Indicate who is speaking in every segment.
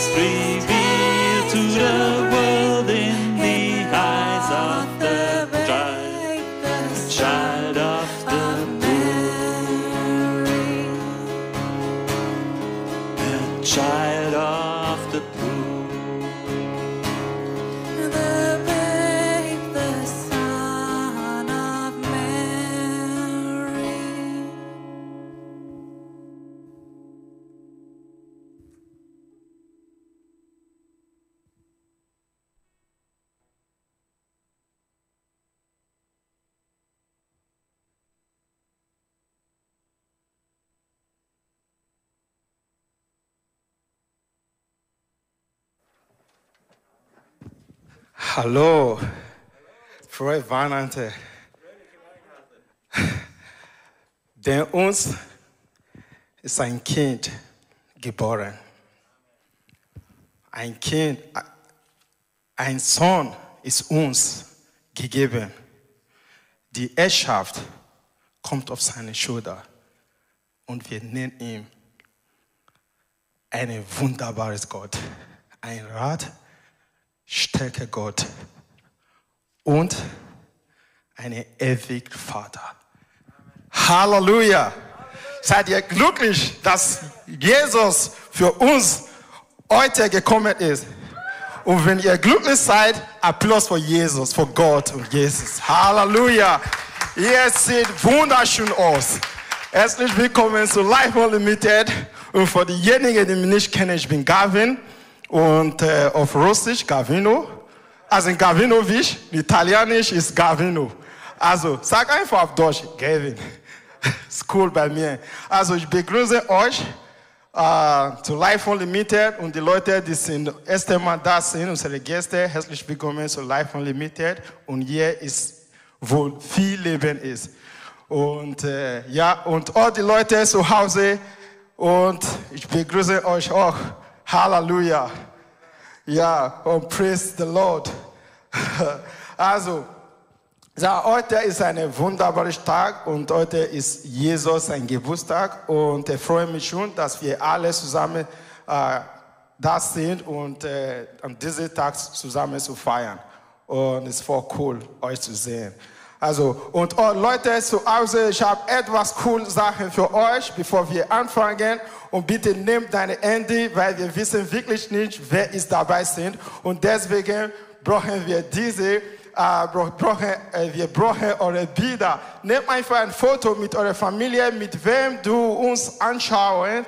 Speaker 1: Christ revealed
Speaker 2: Hallo, frohe Weihnachten. Denn uns ist ein Kind geboren. Ein Kind, ein Sohn ist uns gegeben. Die Erschaft kommt auf seine Schulter und wir nennen ihn ein wunderbares Gott, ein Rat, Stärke Gott und einen ewigen Vater. Halleluja! Seid ihr glücklich, dass Jesus für uns heute gekommen ist? Und wenn ihr glücklich seid, Applaus für Jesus, für Gott und Jesus. Halleluja! Ihr seht wunderschön aus. Herzlich willkommen zu Life Unlimited. Und für diejenigen, die mich nicht kennen, ich bin Gavin und äh, auf Russisch Gavino. Also in Gavinovic, Italienisch ist Gavino. Also sag einfach auf Deutsch, Gavin. Ist cool bei mir. Also ich begrüße euch äh, zu Life Unlimited und die Leute, die sind erste Mal da sind, unsere Gäste, herzlich willkommen zu Life Unlimited und hier ist, wo viel Leben ist. Und äh, ja, und all die Leute zu Hause und ich begrüße euch auch. Halleluja. Ja, und praise the Lord. Also, ja, heute ist ein wunderbarer Tag und heute ist Jesus sein Geburtstag und ich freue mich schon, dass wir alle zusammen äh, da sind und äh, an diesem Tag zusammen zu feiern. Und es ist voll cool, euch zu sehen. Also, und oh, Leute zu Hause, ich habe etwas cool Sachen für euch, bevor wir anfangen. Und bitte nehmt deine Handy, weil wir wissen wirklich nicht, wer ist dabei sind. Und deswegen brauchen wir diese, äh, bra- brauchen, äh, wir brauchen eure Bilder. Nehmt einfach ein Foto mit eurer Familie, mit wem du uns anschauen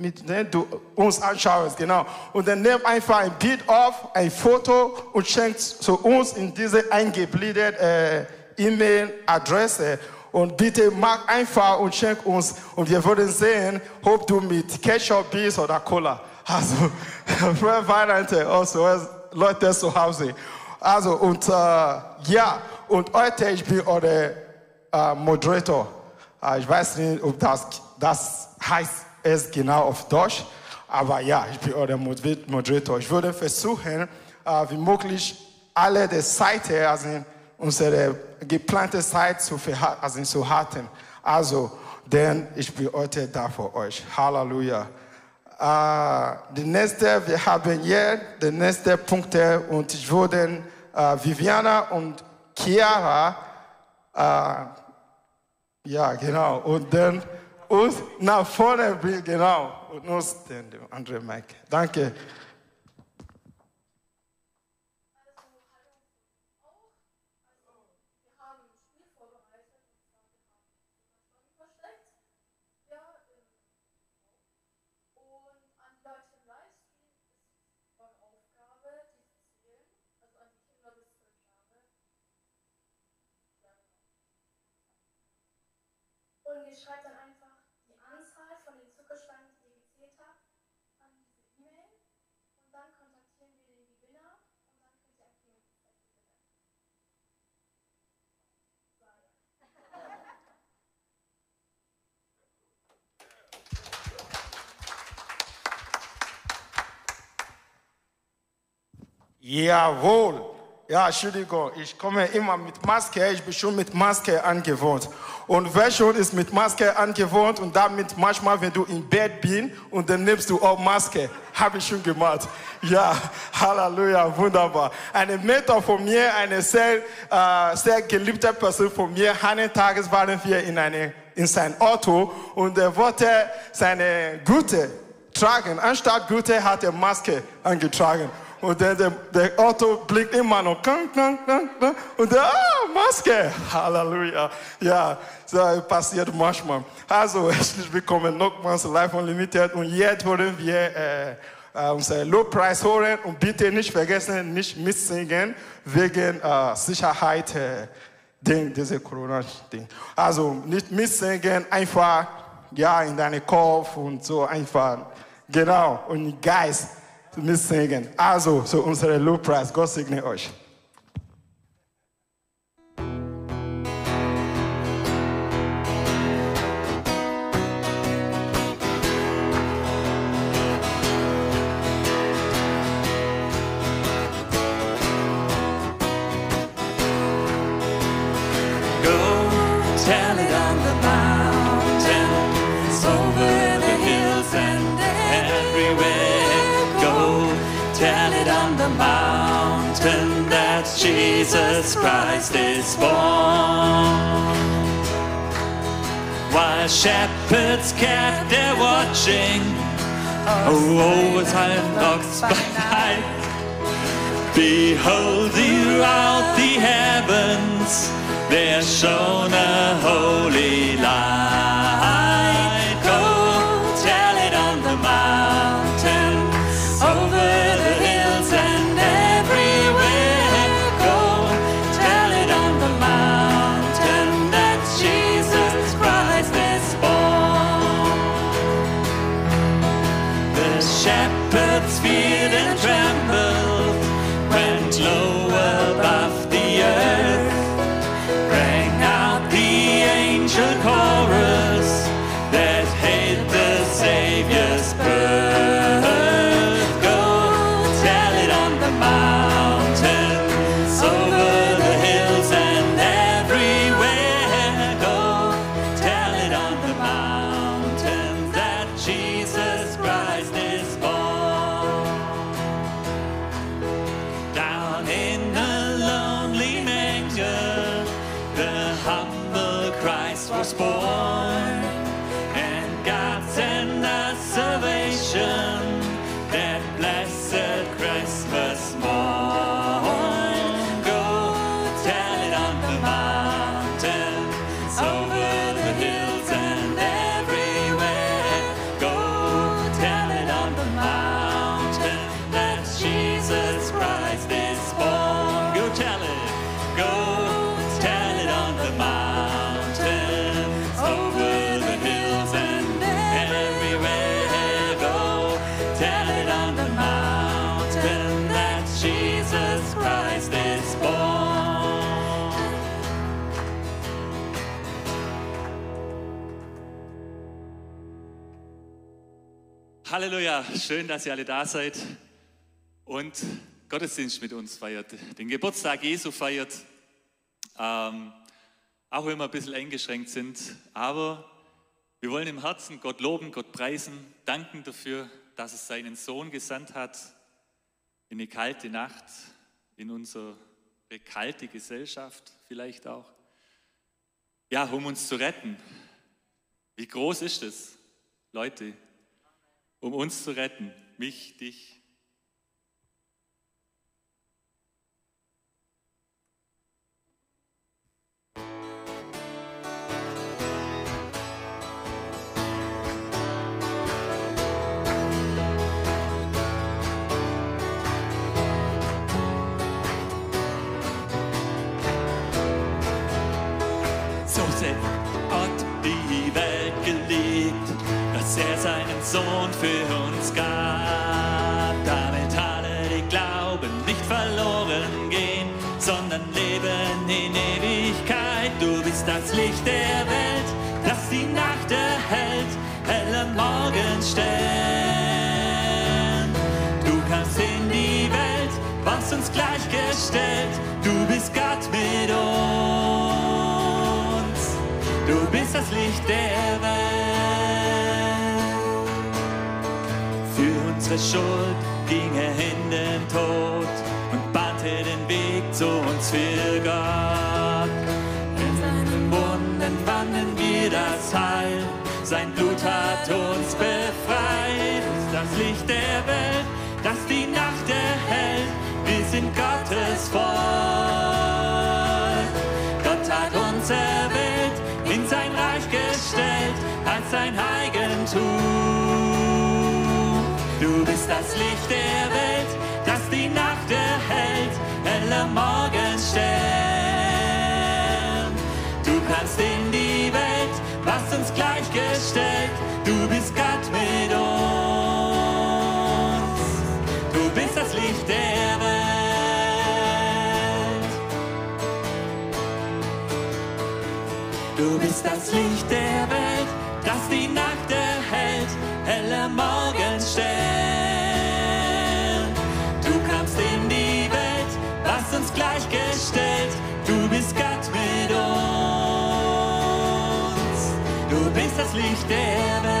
Speaker 2: mit dem du uns anschaust, genau. Und dann nimm einfach ein Bild auf, ein Foto und schenkt zu uns in diese eingebliederte äh, E-Mail-Adresse. Und bitte mach einfach und schenk uns. Und wir würden sehen, ob du mit Ketchup bist oder Cola. Also, für Weihnachten also, Leute zu Hause. Also, und äh, ja, und heute, ich bin euer äh, Moderator. Äh, ich weiß nicht, ob das, das heißt es genau auf Deutsch, aber ja, ich bin euer Moder- Moderator. Ich würde versuchen, äh, wie möglich alle die Seite, also unsere geplante Zeit zu, also zu halten. Also, denn ich bin heute da für euch. Halleluja. Äh, die nächste, wir haben hier die nächste Punkte und ich würde äh, Viviana und Chiara äh, ja, genau. Und dann uns nach vorne bringen, genau. Und uns den anderen Mike. Danke.
Speaker 3: Und ihr schreibt dann einfach die Anzahl von den Zuckerstangen, die ihr gezählt habt, an diese E-Mail. Und dann kontaktieren wir den Gewinner und dann könnt ihr Klingelzeichen gewinnen.
Speaker 2: Jawohl. Ja, Entschuldigung, ich komme immer mit Maske, ich bin schon mit Maske angewohnt. Und wer schon ist mit Maske angewohnt und damit manchmal, wenn du im Bett bist und dann nimmst du auch Maske, habe ich schon gemacht. Ja, Halleluja, wunderbar. Eine Mentor von mir, eine sehr, äh, sehr geliebte Person von mir, eines Tages waren wir in, eine, in sein Auto und er wollte seine Gute tragen. Anstatt Gute hat er Maske angetragen. Und dann der, der Auto blickt immer noch. Und der, ah, Maske. Halleluja. Ja, so passiert manchmal. Also, herzlich willkommen nochmals Live Unlimited. Und jetzt wollen wir äh, äh, unser Lobpreis hören. Und bitte nicht vergessen, nicht mitsingen, wegen äh, Sicherheit. Äh, Ding, diese Corona-Ding. Also nicht mitsingen, einfach ja in deinen Kopf und so einfach. Genau, und im Geist mitsingen. Also, so unsere Lobpreis. Gott segne euch.
Speaker 1: Jesus Christ is born. While shepherds kept their watching, oh, over time knocks by night. Behold, throughout the heavens there shone a holy light. Schön, dass ihr alle da seid und Gottesdienst mit uns feiert, den Geburtstag Jesu feiert. Ähm, auch wenn wir ein bisschen eingeschränkt sind, aber wir wollen im Herzen Gott loben, Gott preisen, danken dafür, dass es seinen Sohn gesandt hat in eine kalte Nacht, in unsere kalte Gesellschaft vielleicht auch. Ja, um uns zu retten. Wie groß ist es, Leute, um uns zu retten, mich, dich. Sohn für uns gab, damit alle, die glauben, nicht verloren gehen, sondern leben in Ewigkeit. Du bist das Licht der Welt, das die Nacht erhält, heller Morgenstern. Du kamst in die Welt, warst uns gleichgestellt, du bist Gott mit uns. Du bist das Licht der Welt. Unsere Schuld ging er in den Tod und bahnte den Weg zu uns für Gott. In seinen Wunden fanden wir das Heil. Sein Blut hat uns befreit. Das Licht der Welt, das die Nacht erhält. Wir sind Gottes Volk. Gott hat uns erwählt, das Licht der Welt, das die Nacht erhält, heller Morgenstern. Du kannst in die Welt, was uns gleichgestellt, du bist Gott mit uns. Du bist das Licht der Welt. Du bist das Licht der Welt, Licht der Welt.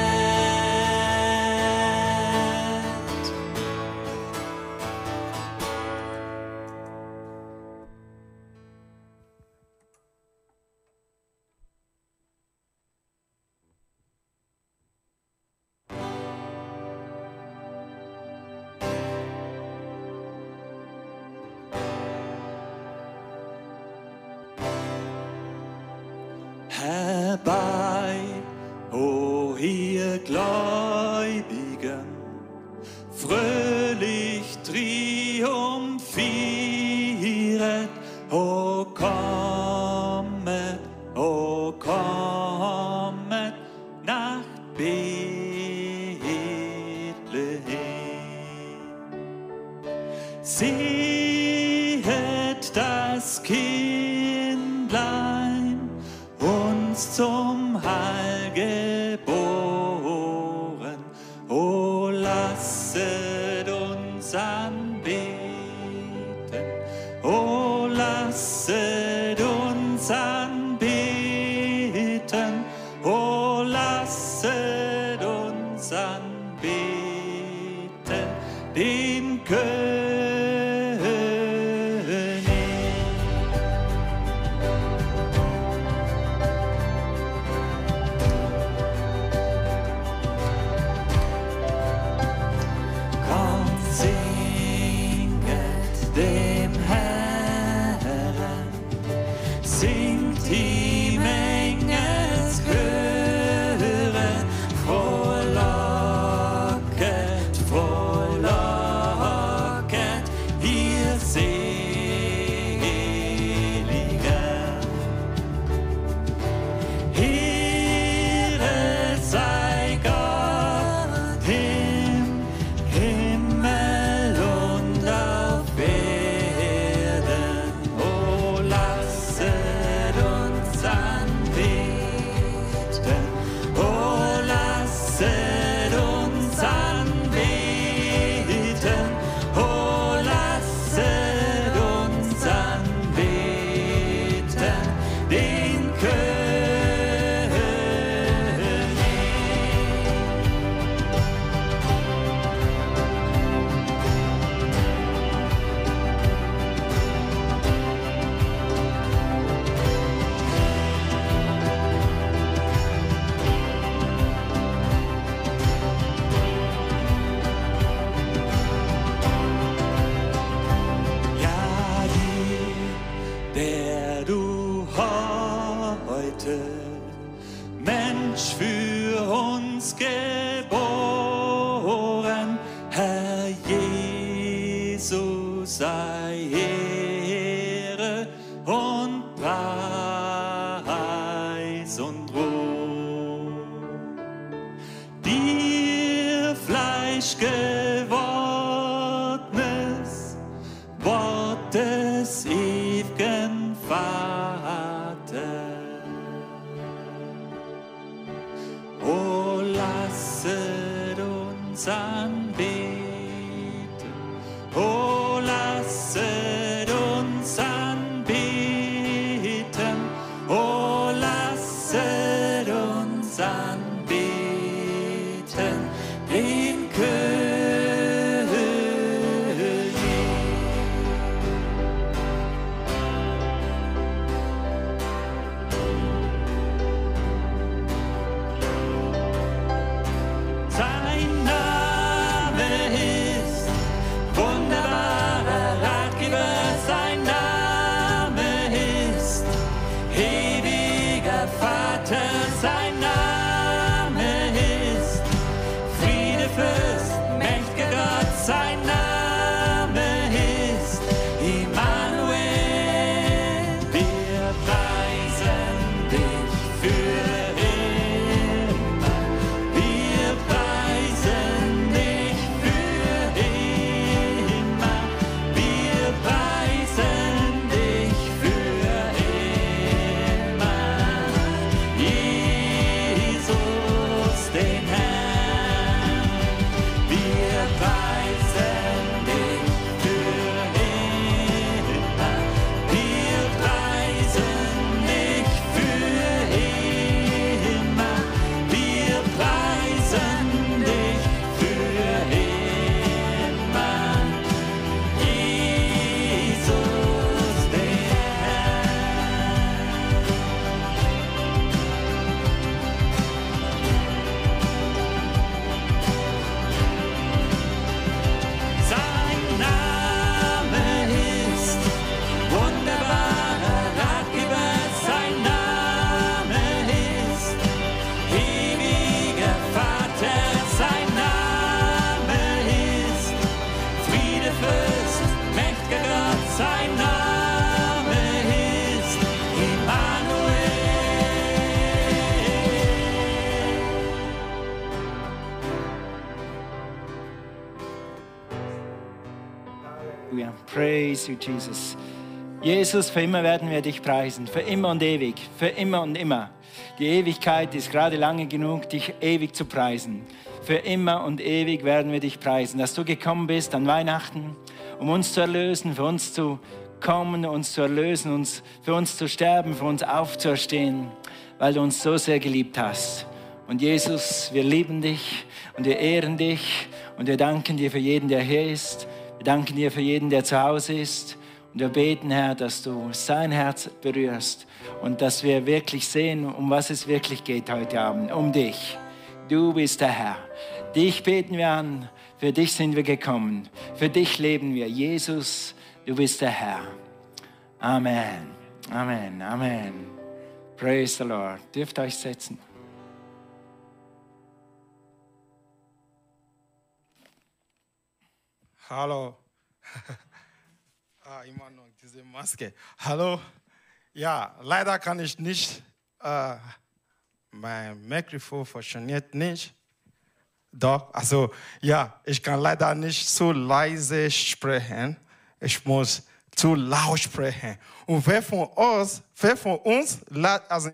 Speaker 1: said.
Speaker 4: Halleluja. Praise you, Jesus. Jesus, für immer werden wir dich preisen. Für immer und ewig. Für immer und immer. Die Ewigkeit ist gerade lange genug, dich ewig zu preisen. Für immer und ewig werden wir dich preisen, dass du gekommen bist an Weihnachten, um uns zu erlösen, für uns zu kommen, uns zu erlösen, uns, für uns zu sterben, für uns aufzuerstehen, weil du uns so sehr geliebt hast. Und Jesus, wir lieben dich und wir ehren dich und wir danken dir für jeden, der hier ist. Wir danken dir für jeden, der zu Hause ist. Und wir beten, Herr, dass du sein Herz berührst und dass wir wirklich sehen, um was es wirklich geht heute Abend, um dich. Du bist der Herr. Dich beten wir an. Für dich sind wir gekommen. Für dich leben wir. Jesus, du bist der Herr. Amen. Amen. Amen. Praise the Lord. Dürft euch setzen.
Speaker 2: Hallo. ah, immer noch diese Maske. Hallo. Ja, leider kann ich nicht, äh, mein Mikrofon funktioniert nicht. Doch, also ja, ich kann leider nicht so leise sprechen. Ich muss zu laut sprechen. Und wer von uns, wer von uns, also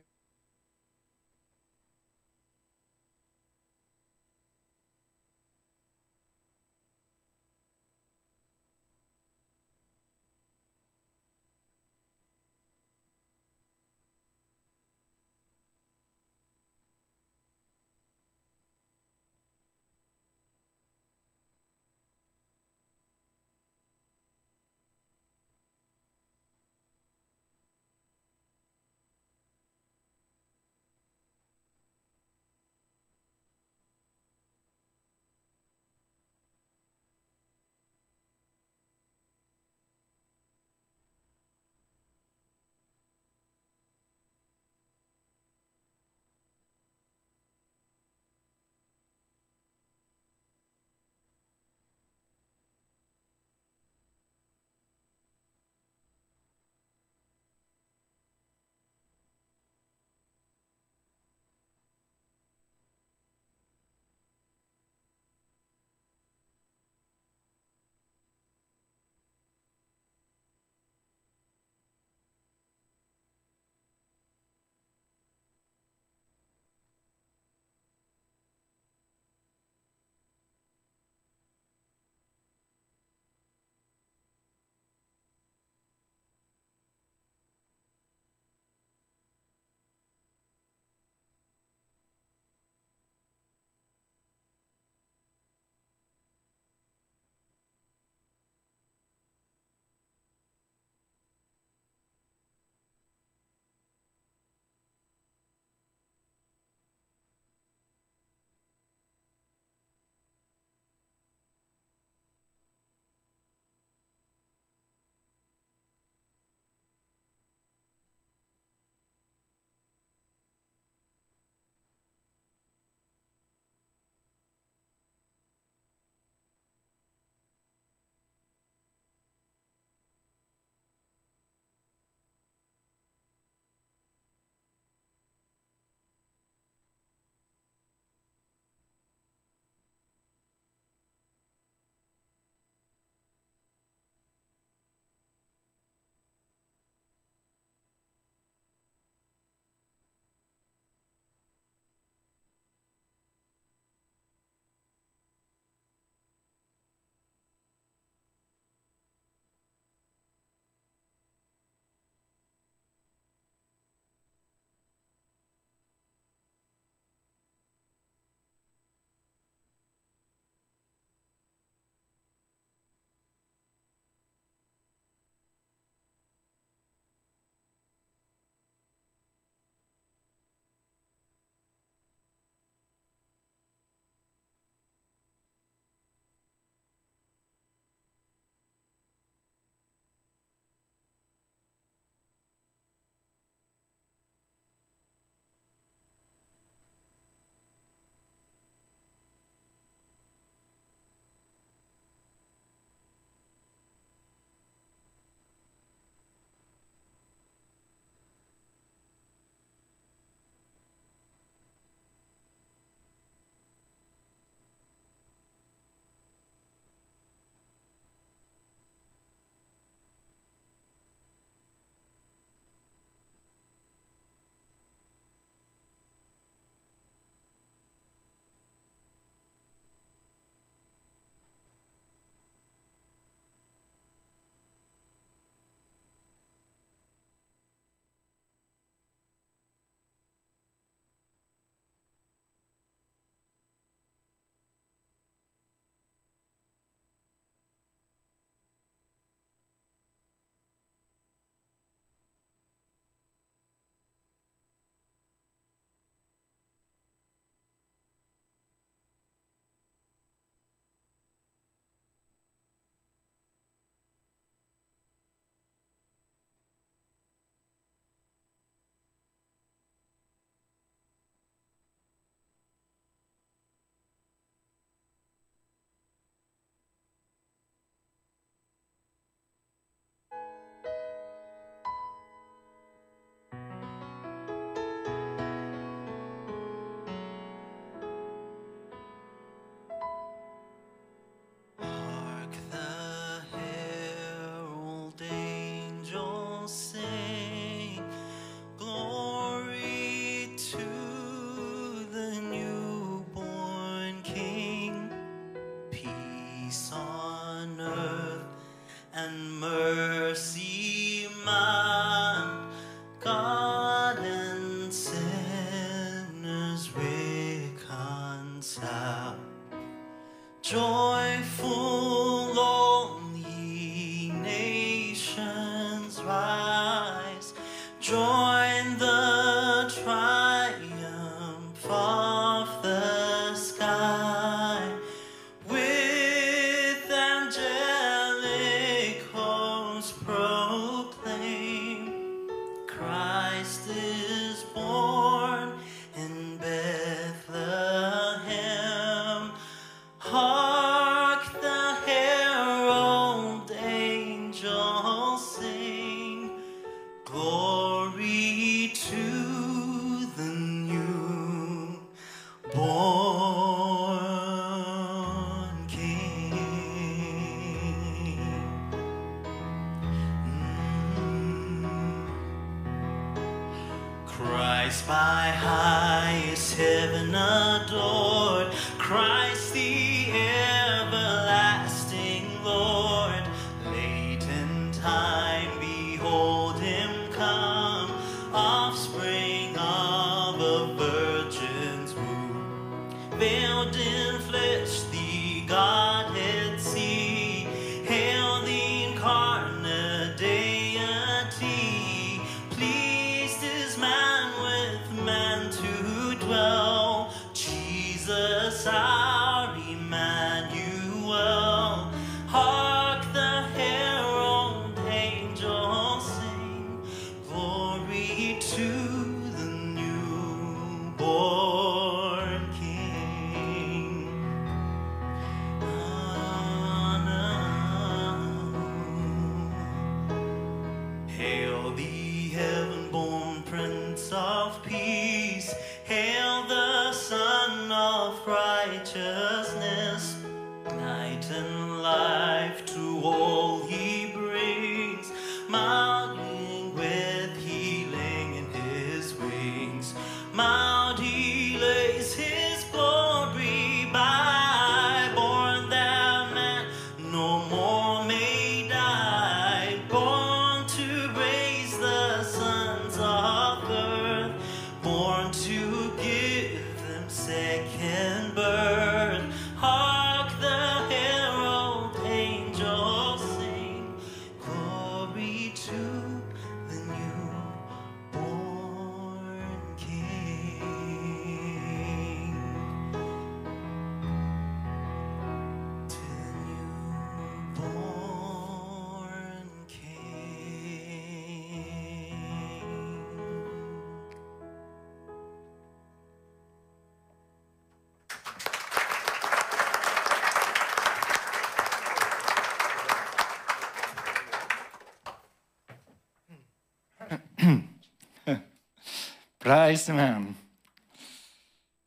Speaker 4: Preis dem Herrn.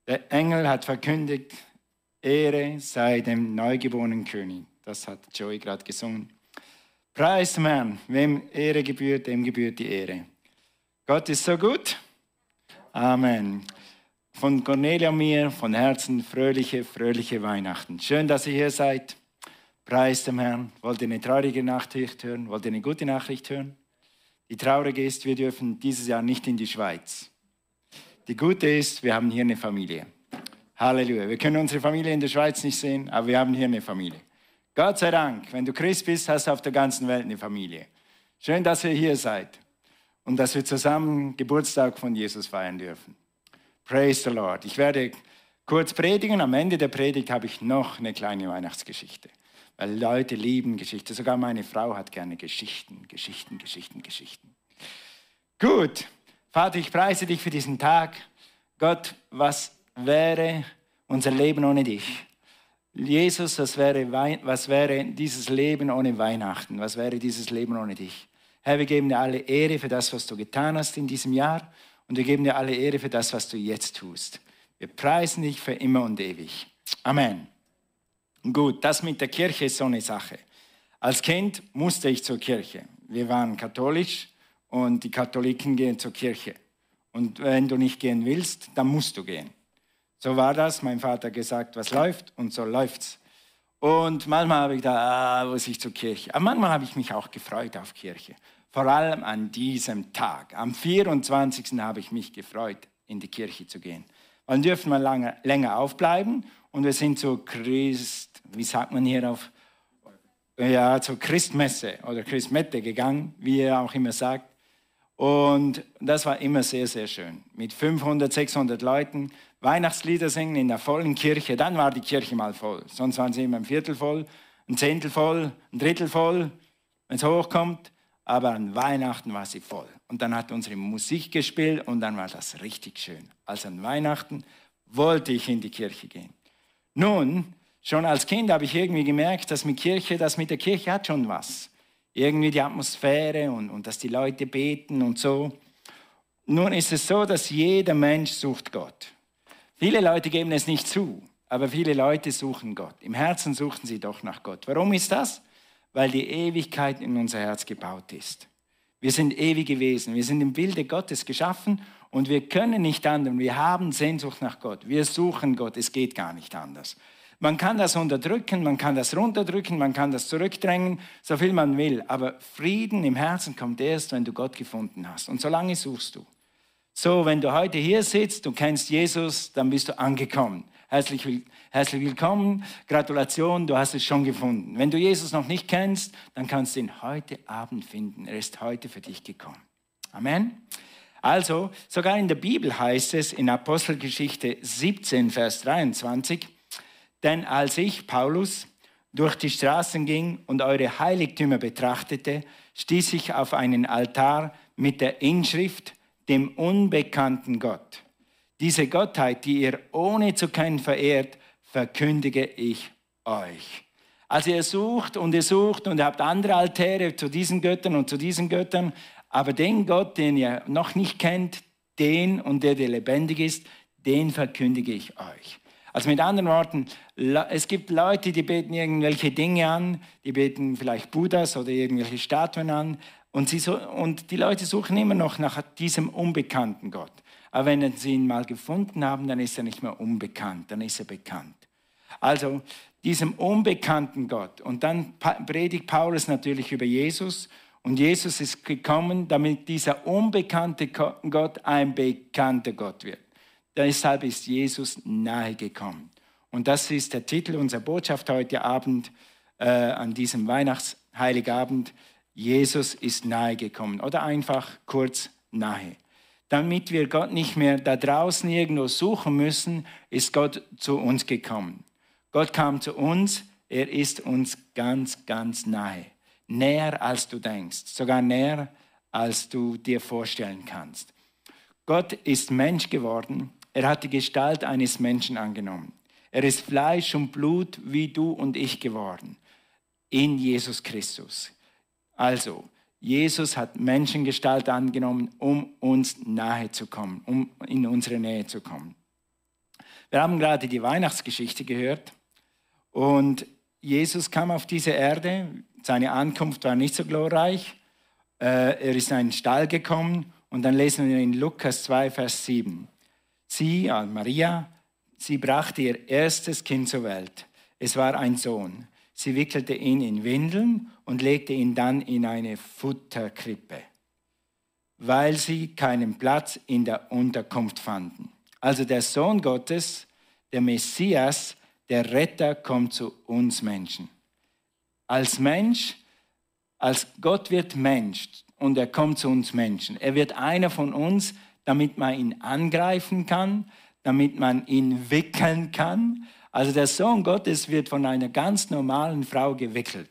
Speaker 4: Der Engel hat verkündigt, Ehre sei dem neugeborenen König. Das hat Joey gerade gesungen. Preis dem Herrn. Wem Ehre gebührt, dem gebührt die Ehre. Gott ist so gut. Amen. Von Cornelia und mir von Herzen fröhliche, fröhliche Weihnachten. Schön, dass ihr hier seid. Preis dem Herrn. Wollt ihr eine traurige Nachricht hören? Wollt ihr eine gute Nachricht hören? Die traurige ist, wir dürfen dieses Jahr nicht in die Schweiz. Die gute ist, wir haben hier eine Familie. Halleluja. Wir können unsere Familie in der Schweiz nicht sehen, aber wir haben hier eine Familie. Gott sei Dank, wenn du Christ bist, hast du auf der ganzen Welt eine Familie. Schön, dass ihr hier seid und dass wir zusammen Geburtstag von Jesus feiern dürfen. Praise the Lord. Ich werde kurz predigen. Am Ende der Predigt habe ich noch eine kleine Weihnachtsgeschichte. Weil Leute lieben Geschichte. Sogar meine Frau hat gerne Geschichten, Geschichten, Geschichten, Geschichten. Gut. Vater, ich preise dich für diesen Tag. Gott, was wäre unser Leben ohne dich? Jesus, was wäre, was wäre dieses Leben ohne Weihnachten? Was wäre dieses Leben ohne dich? Herr, wir geben dir alle Ehre für das, was du getan hast in diesem Jahr und wir geben dir alle Ehre für das, was du jetzt tust. Wir preisen dich für immer und ewig. Amen. Gut, das mit der Kirche ist so eine Sache. Als Kind musste ich zur Kirche. Wir waren katholisch und die Katholiken gehen zur Kirche. Und wenn du nicht gehen willst, dann musst du gehen. So war das. Mein Vater gesagt, was läuft und so läuft's. Und manchmal habe ich gedacht, ah, muss ich zur Kirche. Aber manchmal habe ich mich auch gefreut auf Kirche. Vor allem an diesem Tag. Am 24. habe ich mich gefreut, in die Kirche zu gehen. Dann dürfen wir lange, länger aufbleiben und wir sind zur Christ, wie sagt man hier auf, ja, zur Christmesse oder Christmette gegangen, wie ihr auch immer sagt. Und das war immer sehr, sehr schön. Mit 500, 600 Leuten Weihnachtslieder singen in der vollen Kirche. Dann war die Kirche mal voll. Sonst waren sie immer ein Viertel voll, ein Zehntel voll, ein Drittel voll, wenn es hochkommt. Aber an Weihnachten war sie voll. Und dann hat unsere Musik gespielt und dann war das richtig schön. Also an Weihnachten wollte ich in die Kirche gehen. Nun, schon als Kind habe ich irgendwie gemerkt, dass mit Kirche, das mit der Kirche hat schon was. Irgendwie die Atmosphäre und, und dass die Leute beten und so. Nun ist es so, dass jeder Mensch sucht Gott. Viele Leute geben es nicht zu, aber viele Leute suchen Gott. Im Herzen suchen sie doch nach Gott. Warum ist das? Weil die Ewigkeit in unser Herz gebaut ist. Wir sind ewige Wesen. Wir sind im Bilde Gottes geschaffen und wir können nicht anders. Wir haben Sehnsucht nach Gott. Wir suchen Gott. Es geht gar nicht anders. Man kann das unterdrücken, man kann das runterdrücken, man kann das zurückdrängen, so viel man will. Aber Frieden im Herzen kommt erst, wenn du Gott gefunden hast. Und solange suchst du. So, wenn du heute hier sitzt, du kennst Jesus, dann bist du angekommen. Herzlich, will- herzlich willkommen, Gratulation, du hast es schon gefunden. Wenn du Jesus noch nicht kennst, dann kannst du ihn heute Abend finden. Er ist heute für dich gekommen. Amen. Also, sogar in der Bibel heißt es in Apostelgeschichte 17, Vers 23, denn als ich, Paulus, durch die Straßen ging und eure Heiligtümer betrachtete, stieß ich auf einen Altar mit der Inschrift, dem unbekannten Gott. Diese Gottheit, die ihr ohne zu kennen verehrt, verkündige ich euch. Also ihr sucht und ihr sucht und ihr habt andere Altäre zu diesen Göttern und zu diesen Göttern, aber den Gott, den ihr noch nicht kennt, den und der, der lebendig ist, den verkündige ich euch. Also mit anderen Worten, es gibt Leute, die beten irgendwelche Dinge an, die beten vielleicht Buddhas oder irgendwelche Statuen an und, sie so, und die Leute suchen immer noch nach diesem unbekannten Gott. Aber wenn sie ihn mal gefunden haben, dann ist er nicht mehr unbekannt, dann ist er bekannt. Also diesem unbekannten Gott. Und dann predigt Paulus natürlich über Jesus. Und Jesus ist gekommen, damit dieser unbekannte Gott ein bekannter Gott wird. Deshalb ist Jesus nahe gekommen. Und das ist der Titel unserer Botschaft heute Abend, äh, an diesem Weihnachtsheiligabend. Jesus ist nahe gekommen. Oder einfach kurz nahe. Damit wir Gott nicht mehr da draußen irgendwo suchen müssen, ist Gott zu uns gekommen. Gott kam zu uns, er ist uns ganz, ganz nahe. Näher als du denkst, sogar näher als du dir vorstellen kannst. Gott ist Mensch geworden, er hat die Gestalt eines Menschen angenommen. Er ist Fleisch und Blut wie du und ich geworden, in Jesus Christus. Also, Jesus hat Menschengestalt angenommen, um uns nahe zu kommen, um in unsere Nähe zu kommen. Wir haben gerade die Weihnachtsgeschichte gehört und Jesus kam auf diese Erde. Seine Ankunft war nicht so glorreich. Äh, Er ist in einen Stall gekommen und dann lesen wir in Lukas 2, Vers 7. Sie, also Maria, sie brachte ihr erstes Kind zur Welt. Es war ein Sohn. Sie wickelte ihn in Windeln und legte ihn dann in eine Futterkrippe, weil sie keinen Platz in der Unterkunft fanden. Also der Sohn Gottes, der Messias, der Retter kommt zu uns Menschen. Als Mensch, als Gott wird Mensch und er kommt zu uns Menschen. Er wird einer von uns, damit man ihn angreifen kann, damit man ihn wickeln kann. Also der Sohn Gottes wird von einer ganz normalen Frau gewickelt.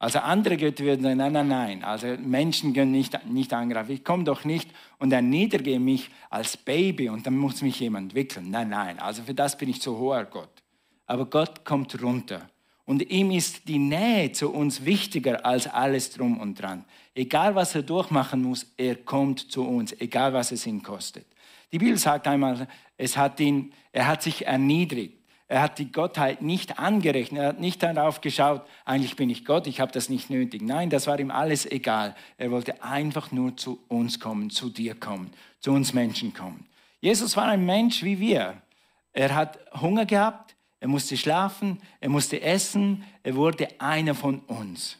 Speaker 4: Also andere Götter würden sagen, nein, nein, nein, also Menschen können nicht, nicht angreifen. Ich komme doch nicht und erniedrige mich als Baby und dann muss mich jemand wickeln. Nein, nein, also für das bin ich zu hoher Gott. Aber Gott kommt runter. Und ihm ist die Nähe zu uns wichtiger als alles drum und dran. Egal was er durchmachen muss, er kommt zu uns, egal was es ihn kostet. Die Bibel sagt einmal, es hat ihn, er hat sich erniedrigt. Er hat die Gottheit nicht angerechnet. Er hat nicht darauf geschaut, eigentlich bin ich Gott, ich habe das nicht nötig. Nein, das war ihm alles egal. Er wollte einfach nur zu uns kommen, zu dir kommen, zu uns Menschen kommen. Jesus war ein Mensch wie wir. Er hat Hunger gehabt, er musste schlafen, er musste essen, er wurde einer von uns.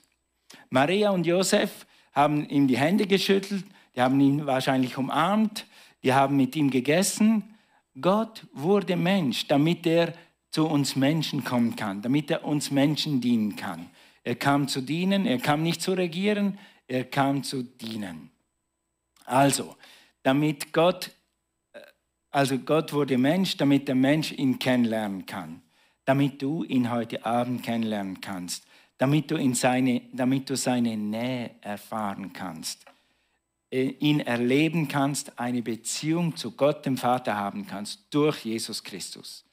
Speaker 4: Maria und Josef haben ihm die Hände geschüttelt, die haben ihn wahrscheinlich umarmt, die haben mit ihm gegessen Gott wurde Mensch, damit er zu uns Menschen kommen kann, damit er uns Menschen dienen kann. Er kam zu dienen, er kam nicht zu regieren, er kam zu dienen. Also, damit Gott, äh, also Gott wurde Mensch, damit der Mensch ihn kennenlernen kann, damit du ihn heute Abend kennenlernen kannst, damit du, in seine, damit du seine Nähe erfahren kannst, äh, ihn erleben kannst, eine Beziehung zu Gott, dem Vater haben kannst, durch Jesus Christus.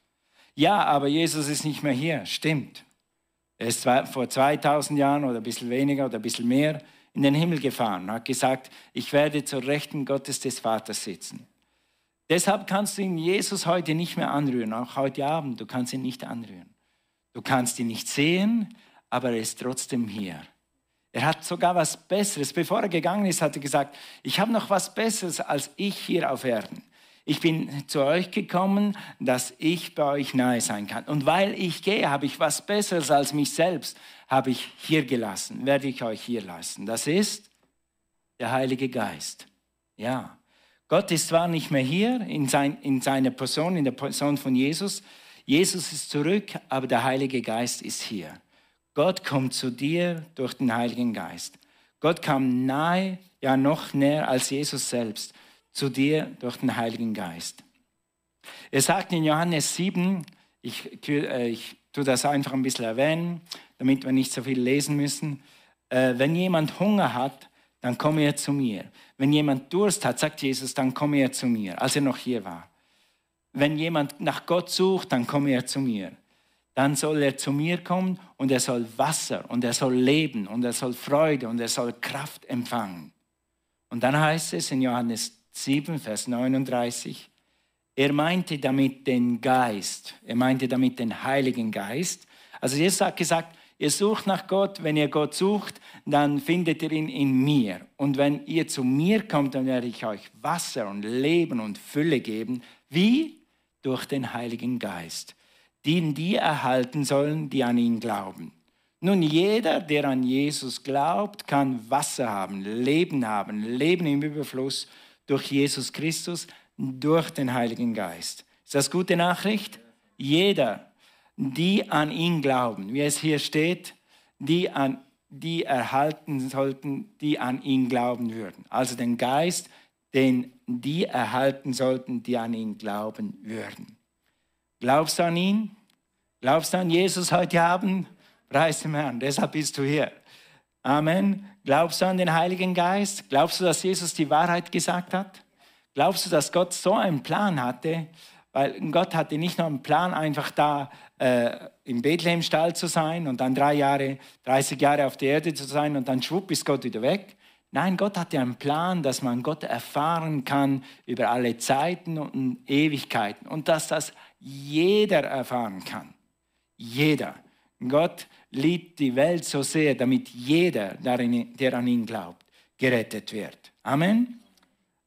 Speaker 4: Ja, aber Jesus ist nicht mehr hier, stimmt. Er ist vor 2000 Jahren oder ein bisschen weniger oder ein bisschen mehr in den Himmel gefahren und hat gesagt, ich werde zur Rechten Gottes des Vaters sitzen. Deshalb kannst du ihn Jesus heute nicht mehr anrühren, auch heute Abend, du kannst ihn nicht anrühren. Du kannst ihn nicht sehen, aber er ist trotzdem hier. Er hat sogar was Besseres. Bevor er gegangen ist, hat er gesagt, ich habe noch was Besseres als ich hier auf Erden. Ich bin zu euch gekommen, dass ich bei euch nahe sein kann. Und weil ich gehe, habe ich was Besseres als mich selbst, habe ich hier gelassen, werde ich euch hier lassen. Das ist der Heilige Geist. Ja, Gott ist zwar nicht mehr hier in, sein, in seiner Person, in der Person von Jesus. Jesus ist zurück, aber der Heilige Geist ist hier. Gott kommt zu dir durch den Heiligen Geist. Gott kam nahe, ja noch näher als Jesus selbst, zu dir durch den Heiligen Geist. Er sagt in Johannes 7, ich, ich tue das einfach ein bisschen erwähnen, damit wir nicht so viel lesen müssen. Äh, wenn jemand Hunger hat, dann komme er zu mir. Wenn jemand Durst hat, sagt Jesus, dann komme er zu mir, als er noch hier war. Wenn jemand nach Gott sucht, dann komme er zu mir. Dann soll er zu mir kommen und er soll Wasser und er soll leben und er soll Freude und er soll Kraft empfangen. Und dann heißt es in Johannes 7, Vers 39, er meinte damit den Geist, er meinte damit den Heiligen Geist. Also Jesus hat gesagt, ihr sucht nach Gott, wenn ihr Gott sucht, dann findet ihr ihn in mir. Und wenn ihr zu mir kommt, dann werde ich euch Wasser und Leben und Fülle geben. Wie? Durch den Heiligen Geist, den die erhalten sollen, die an ihn glauben. Nun, jeder, der an Jesus glaubt, kann Wasser haben, Leben haben, Leben im Überfluss durch Jesus Christus, durch den Heiligen Geist. Ist das gute Nachricht? Jeder, die an ihn glauben, wie es hier steht, die, an, die erhalten sollten, die an ihn glauben würden. Also den Geist, den die erhalten sollten, die an ihn glauben würden. Glaubst du an ihn? Glaubst du an Jesus heute Abend? Preis dem Herrn, deshalb bist du hier. Amen. Glaubst du an den Heiligen Geist? Glaubst du, dass Jesus die Wahrheit gesagt hat? Glaubst du, dass Gott so einen Plan hatte? Weil Gott hatte nicht nur einen Plan, einfach da äh, im Bethlehemstall zu sein und dann drei Jahre, 30 Jahre auf der Erde zu sein und dann schwupp ist Gott wieder weg. Nein, Gott hatte einen Plan, dass man Gott erfahren kann über alle Zeiten und Ewigkeiten und dass das jeder erfahren kann. Jeder. Gott liebt die Welt so sehr, damit jeder, der an ihn glaubt, gerettet wird. Amen.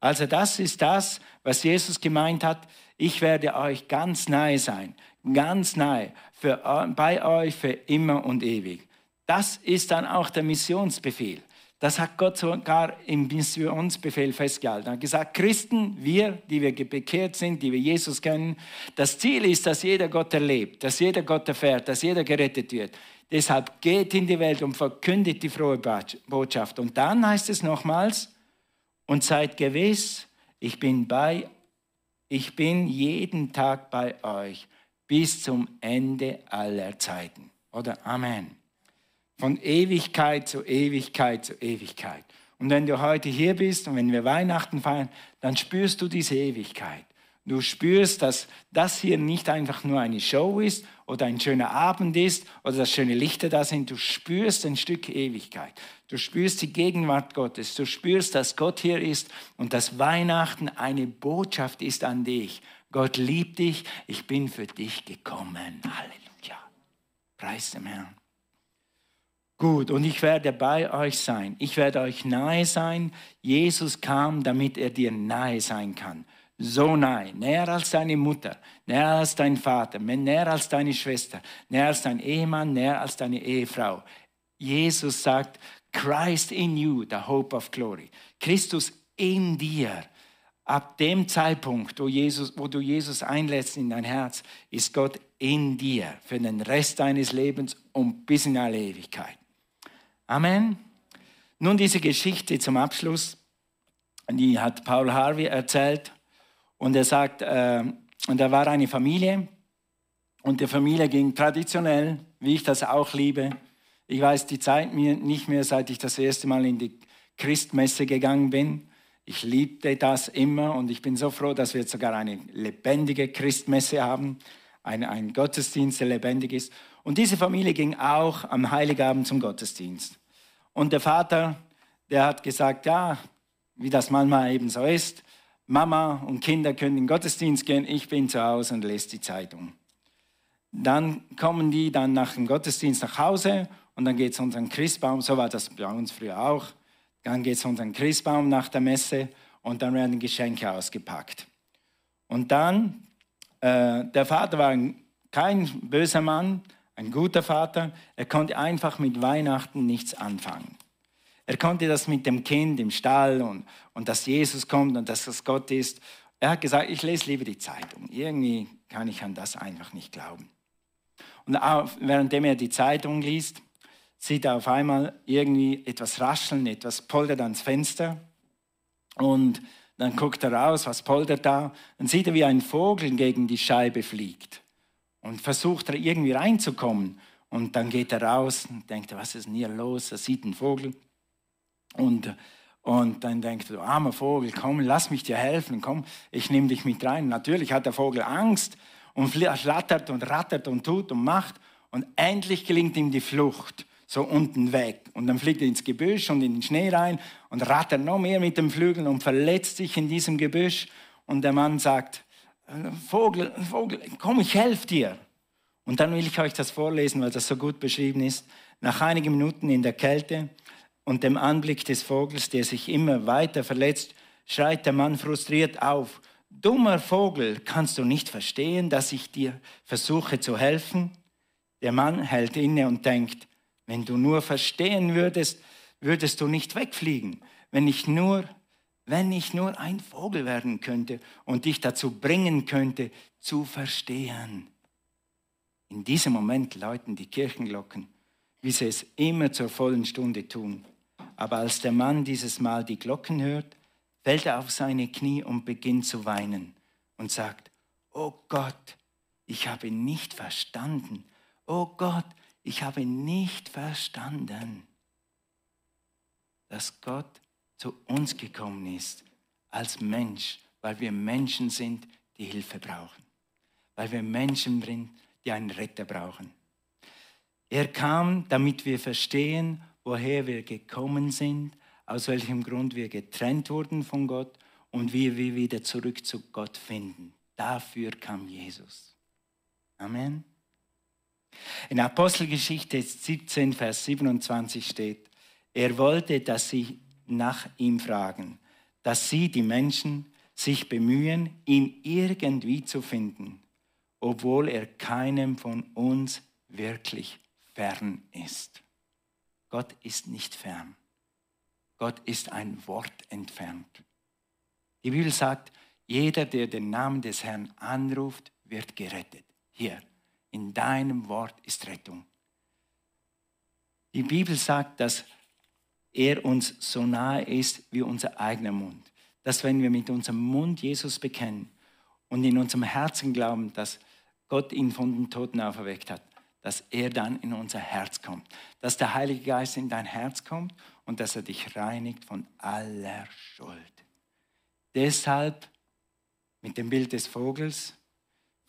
Speaker 4: Also das ist das, was Jesus gemeint hat. Ich werde euch ganz nahe sein, ganz nahe, für, bei euch für immer und ewig. Das ist dann auch der Missionsbefehl. Das hat Gott sogar im Missionsbefehl festgehalten. Er hat gesagt, Christen, wir, die wir bekehrt sind, die wir Jesus kennen, das Ziel ist, dass jeder Gott erlebt, dass jeder Gott erfährt, dass jeder gerettet wird. Deshalb geht in die Welt und verkündet die frohe Botschaft. Und dann heißt es nochmals, und seid gewiss, ich bin bei, ich bin jeden Tag bei euch bis zum Ende aller Zeiten. Oder Amen. Von Ewigkeit zu Ewigkeit zu Ewigkeit. Und wenn du heute hier bist und wenn wir Weihnachten feiern, dann spürst du diese Ewigkeit. Du spürst, dass das hier nicht einfach nur eine Show ist oder ein schöner Abend ist oder dass schöne Lichter da sind. Du spürst ein Stück Ewigkeit. Du spürst die Gegenwart Gottes. Du spürst, dass Gott hier ist und dass Weihnachten eine Botschaft ist an dich. Gott liebt dich. Ich bin für dich gekommen. Halleluja. Preis dem Herrn. Gut, und ich werde bei euch sein. Ich werde euch nahe sein. Jesus kam, damit er dir nahe sein kann. So nahe, näher als deine Mutter, näher als dein Vater, näher als deine Schwester, näher als dein Ehemann, näher als deine Ehefrau. Jesus sagt, Christ in you, the hope of glory. Christus in dir, ab dem Zeitpunkt, wo, Jesus, wo du Jesus einlädst in dein Herz, ist Gott in dir für den Rest deines Lebens und bis in alle Ewigkeit. Amen. Nun diese Geschichte zum Abschluss, die hat Paul Harvey erzählt und er sagt, äh, und da war eine Familie und die Familie ging traditionell, wie ich das auch liebe. Ich weiß die Zeit mir nicht mehr, seit ich das erste Mal in die Christmesse gegangen bin. Ich liebte das immer und ich bin so froh, dass wir jetzt sogar eine lebendige Christmesse haben, ein, ein Gottesdienst, der lebendig ist. Und diese Familie ging auch am Heiligabend zum Gottesdienst. Und der Vater, der hat gesagt, ja, wie das manchmal eben so ist, Mama und Kinder können in den Gottesdienst gehen, ich bin zu Hause und lese die Zeitung. Dann kommen die dann nach dem Gottesdienst nach Hause und dann geht es unter den Christbaum, so war das bei uns früher auch. Dann geht es unter den Christbaum nach der Messe und dann werden Geschenke ausgepackt. Und dann, äh, der Vater war ein, kein böser Mann, ein guter Vater, er konnte einfach mit Weihnachten nichts anfangen. Er konnte das mit dem Kind im Stall und, und dass Jesus kommt und dass das Gott ist. Er hat gesagt, ich lese lieber die Zeitung. Irgendwie kann ich an das einfach nicht glauben. Und auch, währenddem er die Zeitung liest, sieht er auf einmal irgendwie etwas rascheln, etwas poltert ans Fenster. Und dann guckt er raus, was poltert da. Dann sieht er, wie ein Vogel gegen die Scheibe fliegt. Und versucht er irgendwie reinzukommen. Und dann geht er raus und denkt, was ist denn hier los? Er sieht einen Vogel. Und, und dann denkt er, armer Vogel, komm, lass mich dir helfen, komm, ich nehme dich mit rein. Natürlich hat der Vogel Angst und flattert und rattert und tut und macht. Und endlich gelingt ihm die Flucht, so unten weg. Und dann fliegt er ins Gebüsch und in den Schnee rein und rattert noch mehr mit den Flügeln und verletzt sich in diesem Gebüsch. Und der Mann sagt, Vogel, Vogel, komm, ich helfe dir. Und dann will ich euch das vorlesen, weil das so gut beschrieben ist. Nach einigen Minuten in der Kälte und dem Anblick des Vogels, der sich immer weiter verletzt, schreit der Mann frustriert auf. Dummer Vogel, kannst du nicht verstehen, dass ich dir versuche zu helfen? Der Mann hält inne und denkt, wenn du nur verstehen würdest, würdest du nicht wegfliegen. Wenn ich nur, wenn ich nur ein Vogel werden könnte und dich dazu bringen könnte, zu verstehen. In diesem Moment läuten die Kirchenglocken, wie sie es immer zur vollen Stunde tun. Aber als der Mann dieses Mal die Glocken hört, fällt er auf seine Knie und beginnt zu weinen und sagt, oh Gott, ich habe nicht verstanden. Oh Gott, ich habe nicht verstanden, dass Gott zu uns gekommen ist als Mensch, weil wir Menschen sind, die Hilfe brauchen. Weil wir Menschen sind, die einen Retter brauchen. Er kam, damit wir verstehen, woher wir gekommen sind, aus welchem Grund wir getrennt wurden von Gott und wie wir wieder zurück zu Gott finden. Dafür kam Jesus. Amen. In Apostelgeschichte 17, Vers 27 steht, er wollte, dass sie nach ihm fragen, dass sie, die Menschen, sich bemühen, ihn irgendwie zu finden, obwohl er keinem von uns wirklich fern ist. Gott ist nicht fern. Gott ist ein Wort entfernt. Die Bibel sagt, jeder, der den Namen des Herrn anruft, wird gerettet. Hier, in deinem Wort ist Rettung. Die Bibel sagt, dass er uns so nahe ist wie unser eigener Mund. Dass wenn wir mit unserem Mund Jesus bekennen und in unserem Herzen glauben, dass Gott ihn von den Toten auferweckt hat, dass er dann in unser Herz kommt. Dass der Heilige Geist in dein Herz kommt und dass er dich reinigt von aller Schuld. Deshalb mit dem Bild des Vogels,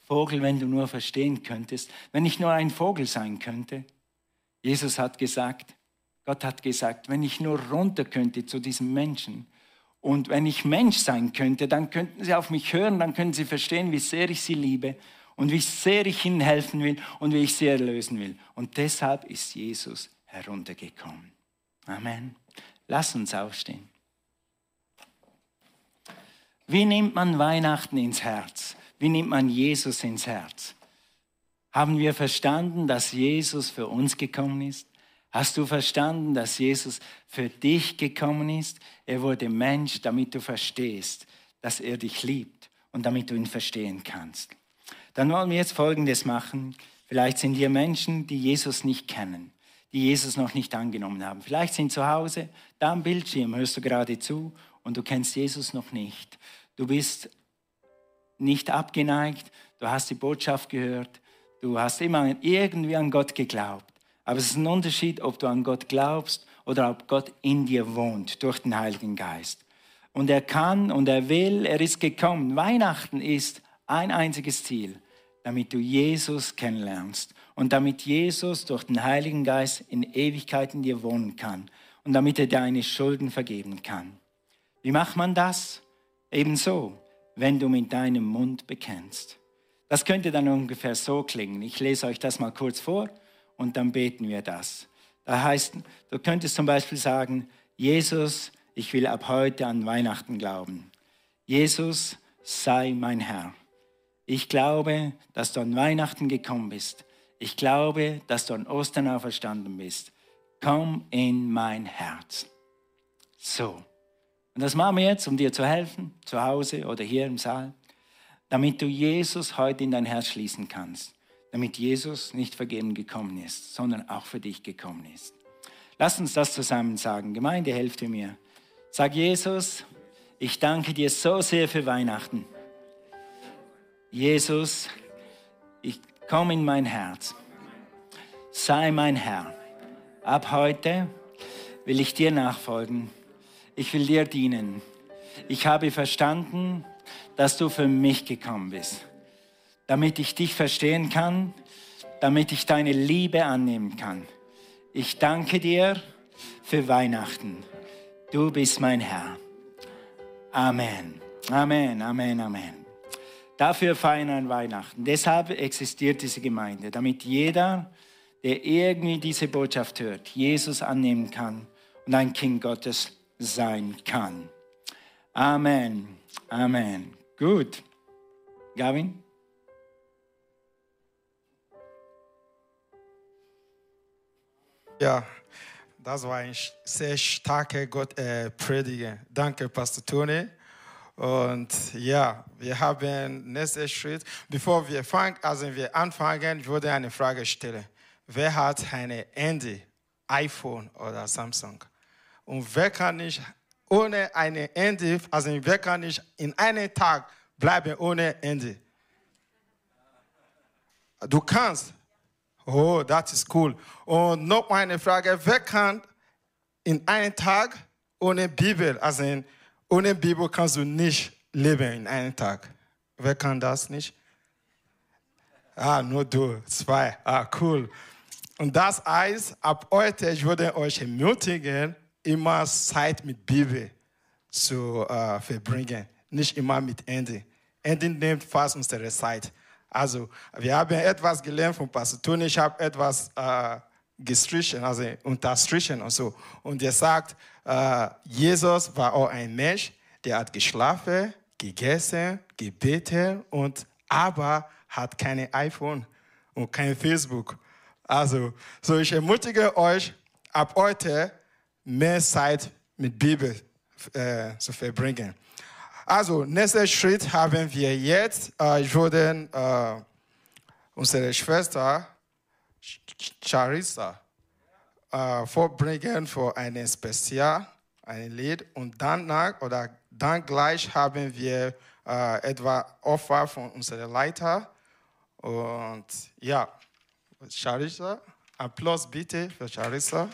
Speaker 4: Vogel, wenn du nur verstehen könntest, wenn ich nur ein Vogel sein könnte. Jesus hat gesagt, Gott hat gesagt, wenn ich nur runter könnte zu diesem Menschen und wenn ich Mensch sein könnte, dann könnten sie auf mich hören, dann können sie verstehen, wie sehr ich sie liebe und wie sehr ich ihnen helfen will und wie ich sie erlösen will. Und deshalb ist Jesus heruntergekommen. Amen. Lass uns aufstehen. Wie nimmt man Weihnachten ins Herz? Wie nimmt man Jesus ins Herz? Haben wir verstanden, dass Jesus für uns gekommen ist? Hast du verstanden, dass Jesus für dich gekommen ist? Er wurde Mensch, damit du verstehst, dass er dich liebt und damit du ihn verstehen kannst. Dann wollen wir jetzt Folgendes machen. Vielleicht sind hier Menschen, die Jesus nicht kennen, die Jesus noch nicht angenommen haben. Vielleicht sind zu Hause, da am Bildschirm hörst du gerade zu und du kennst Jesus noch nicht. Du bist nicht abgeneigt, du hast die Botschaft gehört, du hast immer irgendwie an Gott geglaubt. Aber es ist ein Unterschied, ob du an Gott glaubst oder ob Gott in dir wohnt durch den Heiligen Geist. Und er kann und er will, er ist gekommen. Weihnachten ist ein einziges Ziel, damit du Jesus kennenlernst und damit Jesus durch den Heiligen Geist in Ewigkeit in dir wohnen kann und damit er deine Schulden vergeben kann. Wie macht man das? Ebenso, wenn du mit deinem Mund bekennst. Das könnte dann ungefähr so klingen. Ich lese euch das mal kurz vor und dann beten wir das. Da heißt, du könntest zum Beispiel sagen, Jesus, ich will ab heute an Weihnachten glauben. Jesus, sei mein Herr. Ich glaube, dass du an Weihnachten gekommen bist. Ich glaube, dass du an Ostern auferstanden bist. Komm in mein Herz. So. Und das machen wir jetzt, um dir zu helfen, zu Hause oder hier im Saal, damit du Jesus heute in dein Herz schließen kannst. Damit Jesus nicht vergeben gekommen ist, sondern auch für dich gekommen ist. Lass uns das zusammen sagen. Gemeinde, helft mir. Sag Jesus, ich danke dir so sehr für Weihnachten. Jesus, ich komme in mein Herz. Sei mein Herr. Ab heute will ich dir nachfolgen. Ich will dir dienen. Ich habe verstanden, dass du für mich gekommen bist, damit ich dich verstehen kann, damit ich deine Liebe annehmen kann. Ich danke dir für Weihnachten. Du bist mein Herr. Amen. Amen, Amen, Amen. Dafür feiern wir Weihnachten. Deshalb existiert diese Gemeinde, damit jeder, der irgendwie diese Botschaft hört, Jesus annehmen kann und ein Kind Gottes sein kann. Amen. Amen. Gut. Gavin?
Speaker 2: Ja, das war ein sehr starker Gott, äh, Prediger. Danke, Pastor Tony. Und ja, wir haben nächsten Schritt. Bevor wir, fangen, also wir anfangen, ich eine Frage stellen. Wer hat eine Handy, iPhone oder Samsung? Und wer kann nicht ohne eine Handy, also wer kann nicht in einem Tag bleiben ohne Handy? Du kannst. Oh, das ist cool. Und noch eine Frage, wer kann in einem Tag ohne Bibel, also in, ohne Bibel kannst du nicht leben in einem Tag. Wer kann das nicht? Ah, nur du, zwei. Ah, cool. Und das heißt, ab heute, ich würde euch ermutigen, immer Zeit mit Bibel zu äh, verbringen. Nicht immer mit Ende. Ende nimmt fast unsere Zeit. Also, wir haben etwas gelernt von Pastor Tony. Ich habe etwas äh, gestrichen, also unterstrichen und so. Und er sagt, äh, Jesus war auch ein Mensch, der hat geschlafen, gegessen, gebetet und aber hat keine iPhone und kein Facebook. Also, so ich ermutige euch, ab heute mehr Zeit mit Bibel äh, zu verbringen. Also, nächster Schritt haben wir jetzt. Äh, ich würde äh, unsere Schwester Charissa äh, vorbringen für ein Spezial, ein Lied. Und danach oder dann gleich haben wir äh, etwa Opfer von unserem Leiter. Und ja, Charissa, Applaus bitte für Charissa.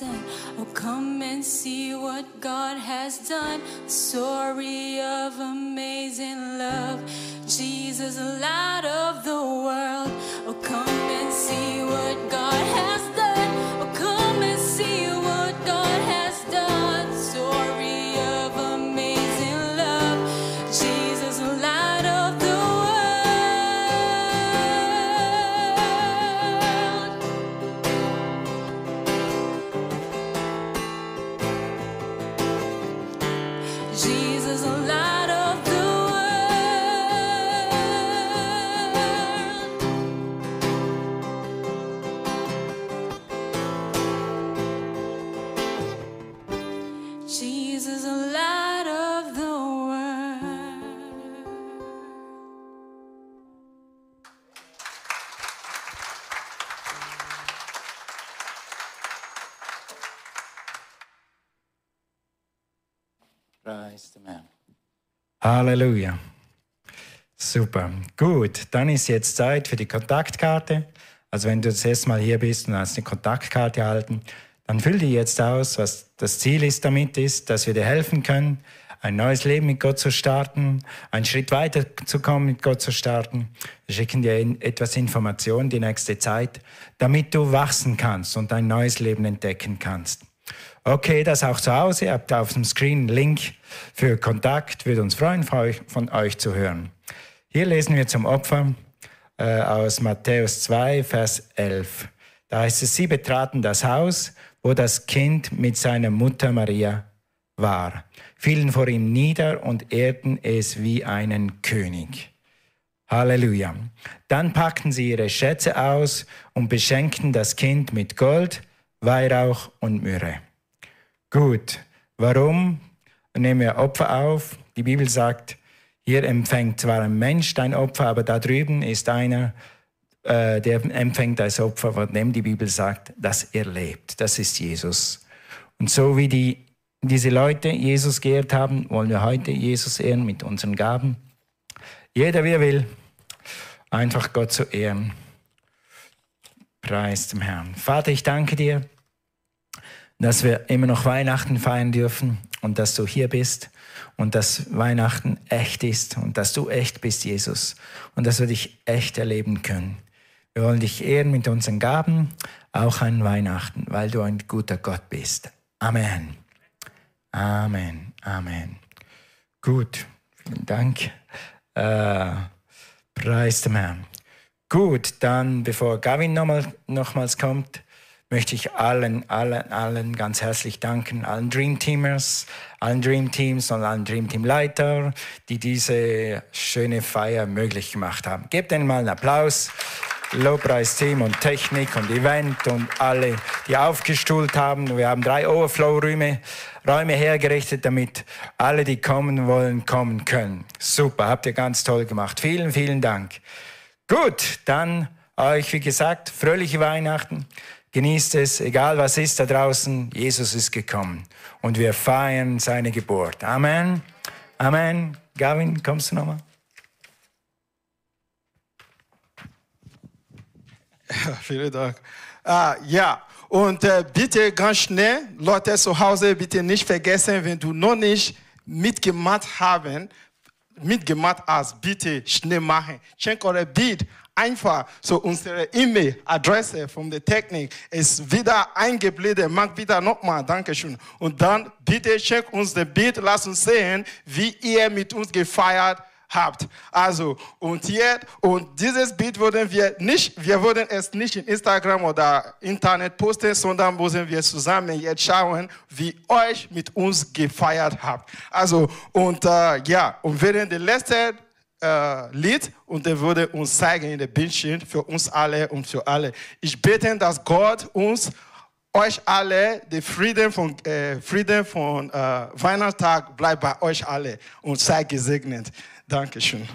Speaker 5: Done. Oh, come and see what God has done. Story of amazing love. Jesus, light of the world. Oh, come
Speaker 4: Halleluja. Super. Gut, dann ist jetzt Zeit für die Kontaktkarte. Also wenn du das erste Mal hier bist und hast eine Kontaktkarte erhalten, dann füll die jetzt aus, was das Ziel ist damit ist, dass wir dir helfen können, ein neues Leben mit Gott zu starten, einen Schritt weiter zu kommen, mit Gott zu starten. Wir schicken dir etwas Information die nächste Zeit, damit du wachsen kannst und ein neues Leben entdecken kannst. Okay, das auch zu Hause. Ihr habt auf dem Screen einen Link für Kontakt. Würde uns freuen, von euch, zu hören. Hier lesen wir zum Opfer äh, aus Matthäus 2, Vers 11. Da heißt es, sie betraten das Haus, wo das Kind mit seiner Mutter Maria war, fielen vor ihm nieder und ehrten es wie einen König. Halleluja. Dann packten sie ihre Schätze aus und beschenkten das Kind mit Gold, Weihrauch und Myrrhe. Gut, warum nehmen wir Opfer auf? Die Bibel sagt, hier empfängt zwar ein Mensch dein Opfer, aber da drüben ist einer, äh, der empfängt das Opfer, von dem die Bibel sagt, dass er lebt. Das ist Jesus. Und so wie die, diese Leute Jesus geehrt haben, wollen wir heute Jesus ehren mit unseren Gaben. Jeder, wie er will, einfach Gott zu ehren. Preis dem Herrn. Vater, ich danke dir, dass wir immer noch Weihnachten feiern dürfen und dass du hier bist und dass Weihnachten echt ist und dass du echt bist, Jesus, und dass wir dich echt erleben können. Wir wollen dich ehren mit unseren Gaben, auch an Weihnachten, weil du ein guter Gott bist. Amen. Amen. Amen. Gut, vielen Dank. Äh, preis dem Herrn. Gut, dann bevor Gavin nochmal, nochmals kommt, möchte ich allen, allen, allen ganz herzlich danken, allen Dream Teamers, allen Dream Teams und allen Dream Team Leiter, die diese schöne Feier möglich gemacht haben. Gebt ihnen mal einen Applaus. Lobpreisteam und Technik und Event und alle, die aufgestuhlt haben. Wir haben drei Overflow-Räume Räume hergerichtet, damit alle, die kommen wollen, kommen können. Super, habt ihr ganz toll gemacht. Vielen, vielen Dank. Gut, dann euch, wie gesagt, fröhliche Weihnachten. Genießt es, egal was ist da draußen, Jesus ist gekommen. Und wir feiern seine Geburt. Amen. Amen. Gavin, kommst du nochmal?
Speaker 1: Vielen Dank. Ah, ja, und äh, bitte ganz schnell, Leute zu Hause, bitte nicht vergessen, wenn du noch nicht mitgemacht haben, mitgemacht hast, bitte schnell machen. Check eure Bild. Einfach so unsere E-Mail-Adresse von der Technik ist wieder eingeblendet. Mach wieder nochmal. Dankeschön. Und dann bitte check uns das Bild. Lass uns sehen, wie ihr mit uns gefeiert habt. Also, und jetzt, und dieses Bild würden wir nicht, wir würden es nicht in Instagram oder Internet posten, sondern müssen wir zusammen jetzt schauen, wie euch mit uns gefeiert habt. Also, und äh, ja, und während der letzten äh, Lied und er würde uns zeigen in der Bildschirm für uns alle und für alle. Ich bete, dass Gott uns euch alle, der Frieden von, äh, Frieden von äh, Weihnachtstag bleibt bei euch alle und sei gesegnet. Dankeschön.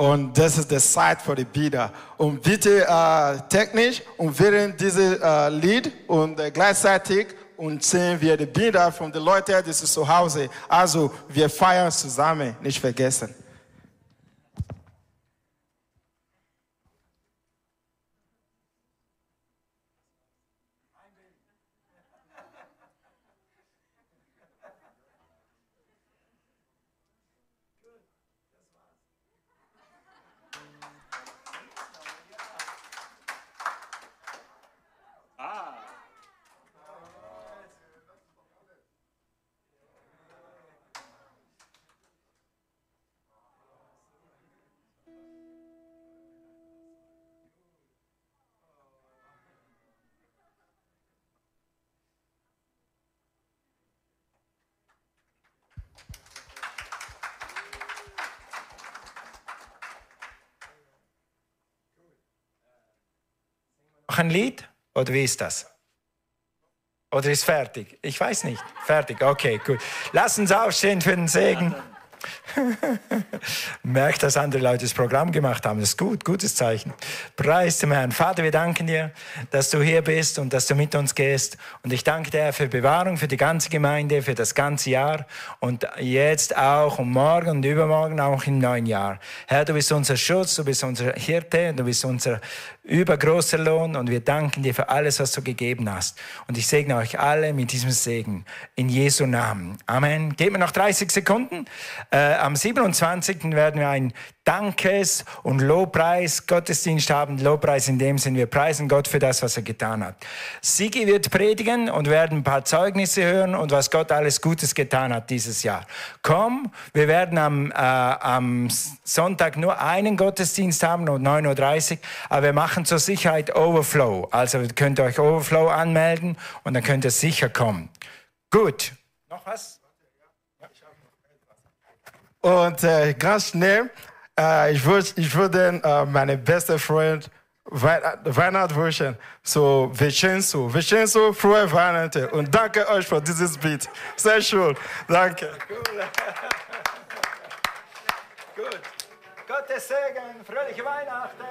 Speaker 1: Und das ist die Zeit für die Bilder. Und bitte äh, technisch und während dieses äh, Lied und äh, gleichzeitig und sehen wir die Bilder von den Leuten, die sind zu Hause. Also wir feiern zusammen, nicht vergessen.
Speaker 4: Ein Lied? Oder wie ist das? Oder ist fertig? Ich weiß nicht. Fertig, okay, gut. Lass uns aufstehen für den Segen. Merkt, dass andere Leute das Programm gemacht haben. Das ist gut, gutes Zeichen. Preis dem Herrn. Vater, wir danken dir, dass du hier bist und dass du mit uns gehst. Und ich danke dir für Bewahrung, für die ganze Gemeinde, für das ganze Jahr und jetzt auch und morgen und übermorgen auch im neuen Jahr. Herr, du bist unser Schutz, du bist unser Hirte, du bist unser übergroßer Lohn und wir danken dir für alles, was du gegeben hast. Und ich segne euch alle mit diesem Segen in Jesu Namen. Amen. Geben wir noch 30 Sekunden. Äh, am 27. werden wir ein Dankes- und Lobpreis Gottesdienst haben. Lobpreis in dem Sinn, wir preisen Gott für das, was er getan hat. Sigi wird predigen und werden ein paar Zeugnisse hören und was Gott alles Gutes getan hat dieses Jahr. Komm, wir werden am, äh, am Sonntag nur einen Gottesdienst haben um 9.30 Uhr, aber wir machen zur Sicherheit Overflow. Also könnt ihr euch Overflow anmelden und dann könnt ihr sicher kommen. Gut. Noch was?
Speaker 2: Und äh, ganz schnell, äh, ich würde ich würd äh, meine beste Freund Wei- Weihnachten wünschen. So, Vincenzo, Vincenzo, frohe Weihnachten. Und danke euch für dieses Beat. Sehr schön. Danke.
Speaker 4: Gut. Gottes Segen, fröhliche Weihnachten.